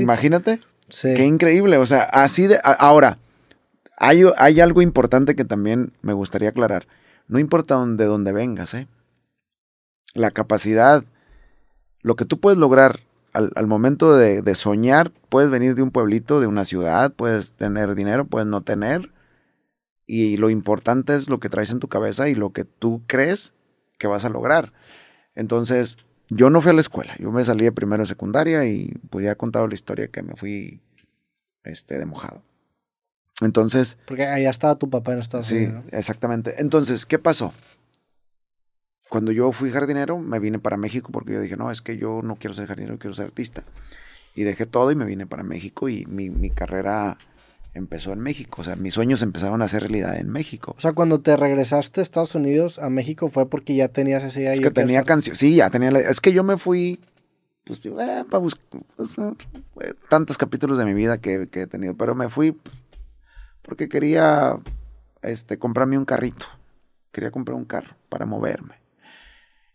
Imagínate. Sí. Qué increíble. O sea, así de. Ahora, hay, hay algo importante que también me gustaría aclarar. No importa dónde, dónde vengas, ¿eh? La capacidad, lo que tú puedes lograr al, al momento de, de soñar, puedes venir de un pueblito, de una ciudad, puedes tener dinero, puedes no tener. Y lo importante es lo que traes en tu cabeza y lo que tú crees que vas a lograr. Entonces, yo no fui a la escuela. Yo me salí de primero de secundaria y pues ya he contado la historia que me fui este, de mojado. Entonces, Porque allá estaba tu papá en Estados sí, Unidos. ¿no? exactamente. Entonces, ¿qué pasó? Cuando yo fui jardinero, me vine para México porque yo dije, no, es que yo no quiero ser jardinero, quiero ser artista. Y dejé todo y me vine para México y mi, mi carrera empezó en México. O sea, mis sueños empezaron a hacer realidad en México. O sea, cuando te regresaste a Estados Unidos, a México, fue porque ya tenías esa idea. Es que tenía ser- canciones. Sí, ya tenía. la- Es que yo me fui. Pues, para buscar. tantos capítulos de mi vida que, que he tenido. Pero me fui porque quería este, comprarme un carrito. Quería comprar un carro para moverme.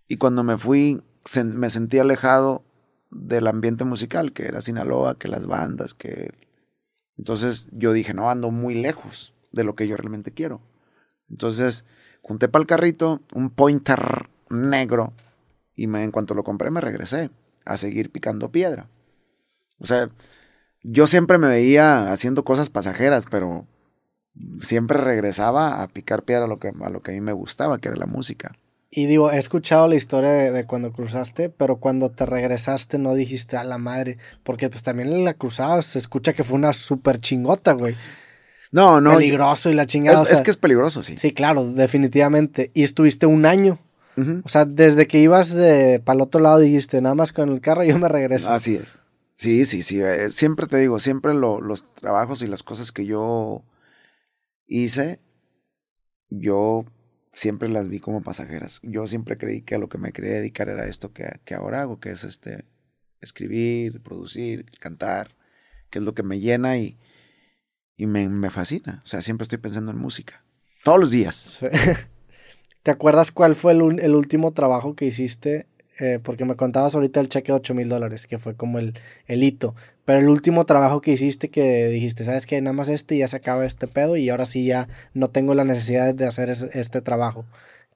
Y cuando me fui, me sentí alejado del ambiente musical, que era Sinaloa, que las bandas, que. Entonces yo dije, no, ando muy lejos de lo que yo realmente quiero. Entonces junté para el carrito un pointer negro y me, en cuanto lo compré me regresé a seguir picando piedra. O sea, yo siempre me veía haciendo cosas pasajeras, pero siempre regresaba a picar piedra a lo que, a lo que a mí me gustaba, que era la música. Y digo, he escuchado la historia de, de cuando cruzaste, pero cuando te regresaste no dijiste a la madre, porque pues también en la cruzada se escucha que fue una súper chingota, güey. No, no. Peligroso y la chingada. Es, o sea, es que es peligroso, sí. Sí, claro, definitivamente. Y estuviste un año. O sea, desde que ibas de para el otro lado dijiste, nada más con el carro yo me regreso. Así es. Sí, sí, sí. eh, siempre te digo, siempre lo- los trabajos y las cosas que yo hice, yo siempre las vi como pasajeras. Yo siempre creí que a lo que me quería dedicar era esto que, que ahora hago, que es este escribir, producir, cantar, que es lo que me llena y, y me, me fascina. O sea, siempre estoy pensando en música. Todos los días. ¿Te acuerdas cuál fue el, el último trabajo que hiciste? Eh, porque me contabas ahorita el cheque de 8 mil dólares, que fue como el, el hito. Pero el último trabajo que hiciste que dijiste, ¿sabes qué? Nada más este ya se acaba este pedo y ahora sí ya no tengo la necesidad de hacer este trabajo,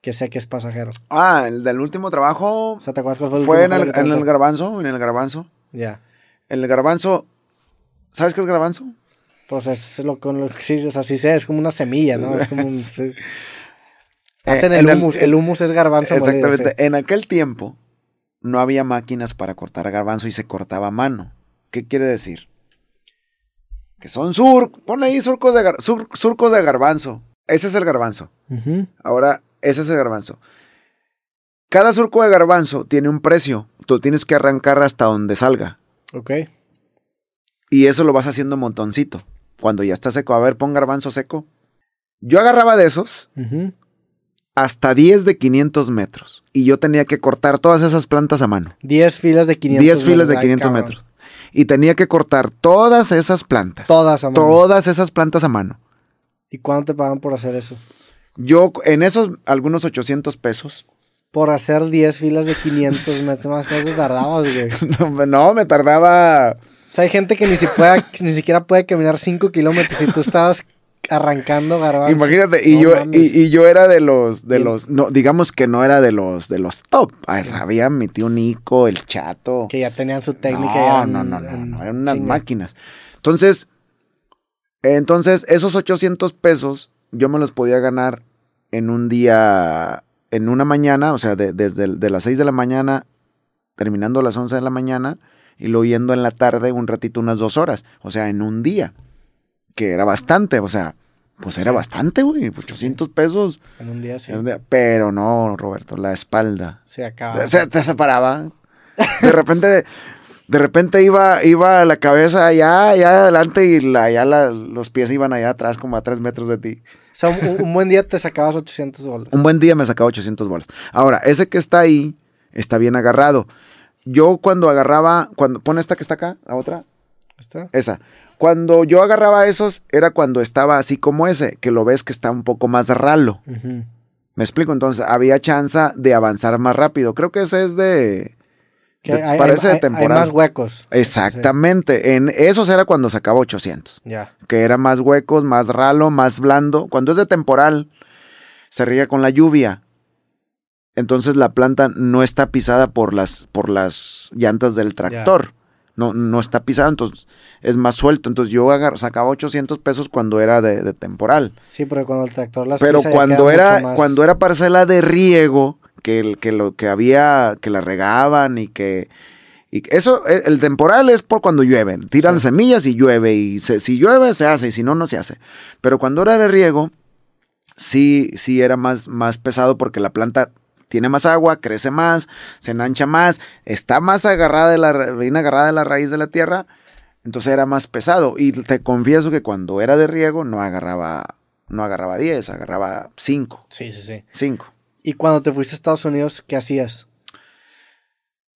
que sé que es pasajero. Ah, el del último trabajo O sea, ¿te acuerdas cuál fue el fue en el, en garbanzo, en el garbanzo. Ya. En el garbanzo, ¿sabes qué es garbanzo? Pues es lo con lo que sí, o sea, sí sé, es como una semilla, ¿no? Es como un... Eh, Hacen en el el- humus, el humus es garbanzo molido, Exactamente. sí. En aquel tiempo no había máquinas para cortar garbanzo y se cortaba a mano. ¿Qué quiere decir? Que son sur, ponle ahí surcos de, gar- sur- surcos de garbanzo. Ese es el garbanzo. Ahora, ese es el garbanzo. Cada surco de garbanzo tiene un precio. Tú tienes que arrancar hasta donde salga. Ok. Y eso lo vas haciendo montoncito. Cuando ya está seco, a ver, pon garbanzo seco. Yo agarraba de esos Ujú. Hasta 10 de 500 metros. Y yo tenía que cortar todas esas plantas a mano. 10 filas de 500 10 filas de Ay, 500 cabrón. metros. Y tenía que cortar todas esas plantas. Todas a mano. Todas esas plantas a mano. ¿Y cuánto te pagan por hacer eso? Yo, en esos, algunos 800 pesos. Por hacer 10 filas de 500 metros más cuánto tardabas, güey. O No, no, me tardaba. sea, hay gente que ni, si pueda- ni siquiera puede caminar 5 kilómetros y tú estabas arrancando garbanzo. Imagínate, y No yo, y, y yo era de los, de los, no, digamos que no era de los, de los top. Ay, había mi tío Nico, el chato. Que ya tenían su técnica. y No, eran no, no, no, en no, eran unas máquinas. Entonces, entonces, esos 800 pesos yo me los podía ganar en un día, en una mañana, o sea, de- desde de las 6 de la mañana, terminando a las 11 de la mañana, y luego yendo en la tarde un ratito, unas dos horas, o sea, en un día, que era bastante, o sea, pues era bastante, güey, 800 pesos. En un día sí. Pero no, Roberto, la espalda. Se acaba. Se te separaba. De repente, de repente iba, iba la cabeza allá, allá adelante y la, allá la- los pies iban allá atrás, como a tres metros de ti. O sea, un, un buen día te sacabas 800 dólares. Un buen día me sacaba 800 bolas. Ahora, ese que está ahí está bien agarrado. Yo cuando agarraba, cuando pone esta que está acá, la otra, ¿Está? esa. Cuando yo agarraba esos, era cuando estaba así como ese, que lo ves que está un poco más ralo. Me explico, entonces había chance de avanzar más rápido. Creo que ese es de. Que De- hay, parece hay- de hay más huecos. Exactamente. En esos era cuando sacaba 800. Ya. Que era más huecos, más ralo, más blando. Cuando es de temporal, se riega con la lluvia. Entonces la planta no está pisada por las, por las llantas del tractor. No, no está pisada, entonces es más suelto. Entonces yo agar- sacaba 800 pesos cuando era de, de temporal. Sí, porque cuando el tractor las Pero pisa cuando era, más- cuando era parcela de riego, que, el, que lo que había, que la regaban y que. Y eso, eh, el temporal es por cuando llueve. Tiran Sí. semillas y llueve. Y se- si llueve, se hace. Y si no, no se hace. Pero cuando era de riego, sí, sí era más, más pesado porque la planta tiene más agua, crece más, se enancha más, está más agarrada de la, bien agarrada de la raíz de la tierra. Entonces era más pesado. Y te confieso que cuando era de riego no agarraba, no agarraba 10, agarraba 5. Sí, sí, sí. 5. ¿Y cuando te fuiste a Estados Unidos, qué hacías?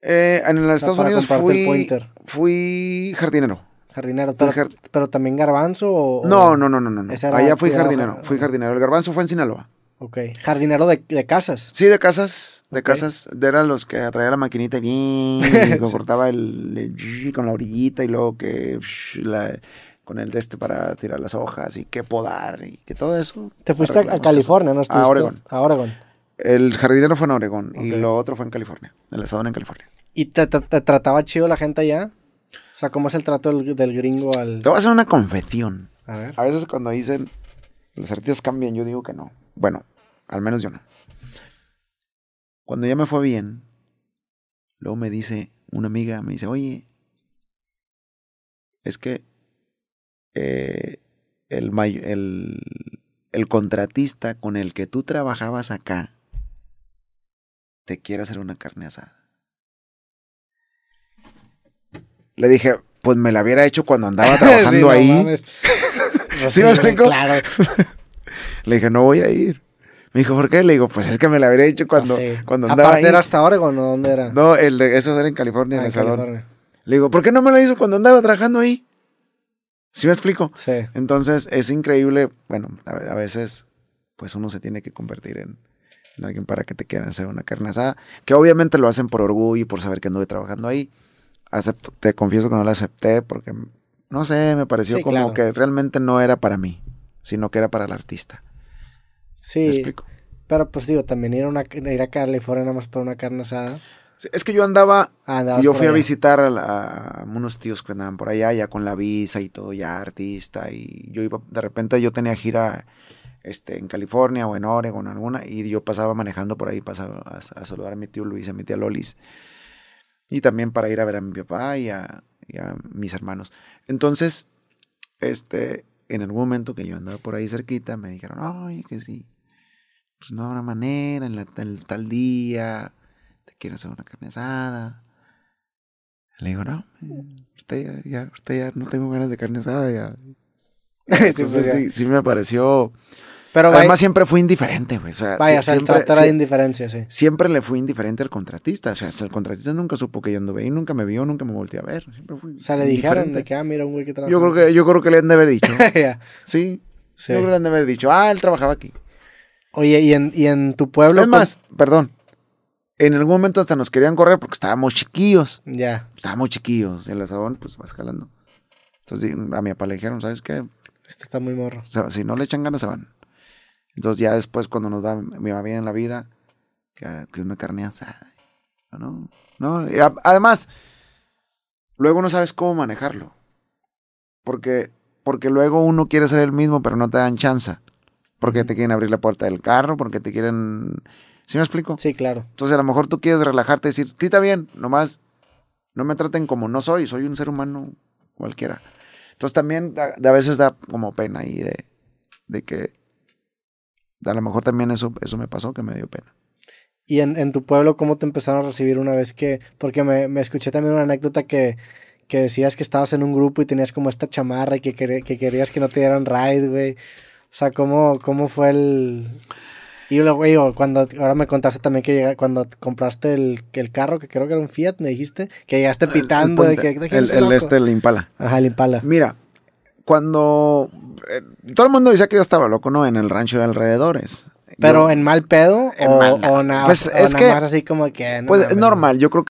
Eh, en los Estados Unidos fui, fui jardinero. Jardinero. Pero, pero también garbanzo o... No, no, no, no, no. Allá fui jardinero. ja- Fui jardinero. El garbanzo fue en Sinaloa. Ok. Jardinero de, de casas. Sí, de casas. De casas. De eran los que traía la maquinita y bien. y cortaba el, el- con la orillita y luego que la- con el de este para tirar las hojas y que podar y que todo eso. Te fuiste a, California, ¿no? A Oregon. A Oregon. El jardinero fue en Oregón y lo otro fue en California. El estado en California. ¿Y te, te- te trataba chido la gente allá? O sea, ¿cómo es el trato del, del gringo al...? Te voy a hacer una confesión. A ver. A veces cuando dicen los artistas cambian, yo digo que no. Bueno, al menos yo no. Cuando ya me fue bien, luego me dice una amiga, me dice, oye, es que eh, el, el, el contratista con el que tú trabajabas acá te quiere hacer una carne asada. Le dije, pues me la hubiera hecho cuando andaba trabajando Sí, ahí. ¿Sí me explico? Claro. Le dije, no voy a ir. Me dijo, ¿por qué? Le digo, pues es que me la habría hecho cuando, Sí. cuando andaba Aparte ahí. era hasta Oregon, ¿o dónde era? No, el de esos era en California, Ah, en en el salón. Le digo, ¿por qué no me la hizo cuando andaba trabajando ahí? ¿Sí me explico? Sí. Entonces, es increíble. Bueno, a, a veces, pues uno se tiene que convertir en, en alguien para que te quieran hacer una carne asada. Que obviamente lo hacen por orgullo y por saber que anduve trabajando ahí. Acepto, te confieso que no la acepté porque, no sé, me pareció Sí, como claro. que realmente no era para mí, sino que era para el artista. ¿Me Sí. explico? Pero pues digo, también ir a, una, ir a California nada más para una carne asada. Sí, Es que yo andaba Ah, yo por fui a visitar a, la- a unos tíos que andaban por allá, ya con la visa y todo, ya artista. Y yo iba, de repente yo tenía gira este, en California o en Oregon, alguna, y yo pasaba manejando por ahí, pasaba a, a saludar a mi tío Luis, a mi tía Lolis. Y también para ir a ver a mi papá y a, y a mis hermanos. Entonces, este, en algún momento que yo andaba por ahí cerquita, me dijeron, ay, que sí, pues no habrá manera, en la, tal, tal día, te quiero hacer una carne asada. Le digo, no, usted ya, ya, usted ya no tengo ganas de carne asada, ya. Entonces pues, sí, sí me pareció. Pero Además, vaya, siempre fui indiferente, güey. O sea, vaya siempre, trato era de indiferencia, sí. siempre le fui indiferente al contratista. O sea, el contratista nunca supo que yo anduve ahí, nunca me vio, nunca me volteé a ver. Siempre fui O sea, le dijeron de que, ah, mira, un güey que trabaja. Yo creo que, yo creo que le han de haber dicho. Sí. sí. Yo creo que le han de haber dicho, ah, él trabajaba aquí. Oye, ¿y en, y en tu pueblo? Es más, perdón. En algún momento hasta nos querían correr porque estábamos chiquillos. Ya. Estábamos chiquillos. El asadón, pues va escalando. Entonces a mi papá le dijeron, ¿sabes qué? Este está muy morro. O sea, si no le echan ganas, se van. Entonces ya después cuando nos va, me va bien en la vida, que, que una carne asada. ¿No? ¿No? A- además, luego no sabes cómo manejarlo. Porque, porque luego uno quiere ser el mismo, pero no te dan chance. Porque te quieren abrir la puerta del carro, porque te quieren... ¿Sí me explico? Sí, claro. Entonces a lo mejor tú quieres relajarte y decir, sí, está bien, nomás no me traten como no soy, soy un ser humano cualquiera. Entonces también de a veces da como pena ahí de, de que a lo mejor también eso, eso me pasó, que me dio pena. ¿Y en, en tu pueblo cómo te empezaron a recibir una vez que... Porque me, me escuché también una anécdota que, que decías que estabas en un grupo y tenías como esta chamarra y que, que querías que no te dieran ride, güey. O sea, ¿cómo, cómo fue el... Y luego, güey, cuando ahora me contaste también que llega, cuando compraste el, el carro, que creo que era un Fiat, me dijiste, que llegaste pitando de que... el, de el este, el Impala. Ajá, el Impala. Mira, cuando eh, todo el mundo decía que yo estaba loco, ¿no? En el rancho de alrededores. Pero Yo- en mal pedo En o, mal, o nada Pues o es que- más así como que... no Pues es normal, yo creo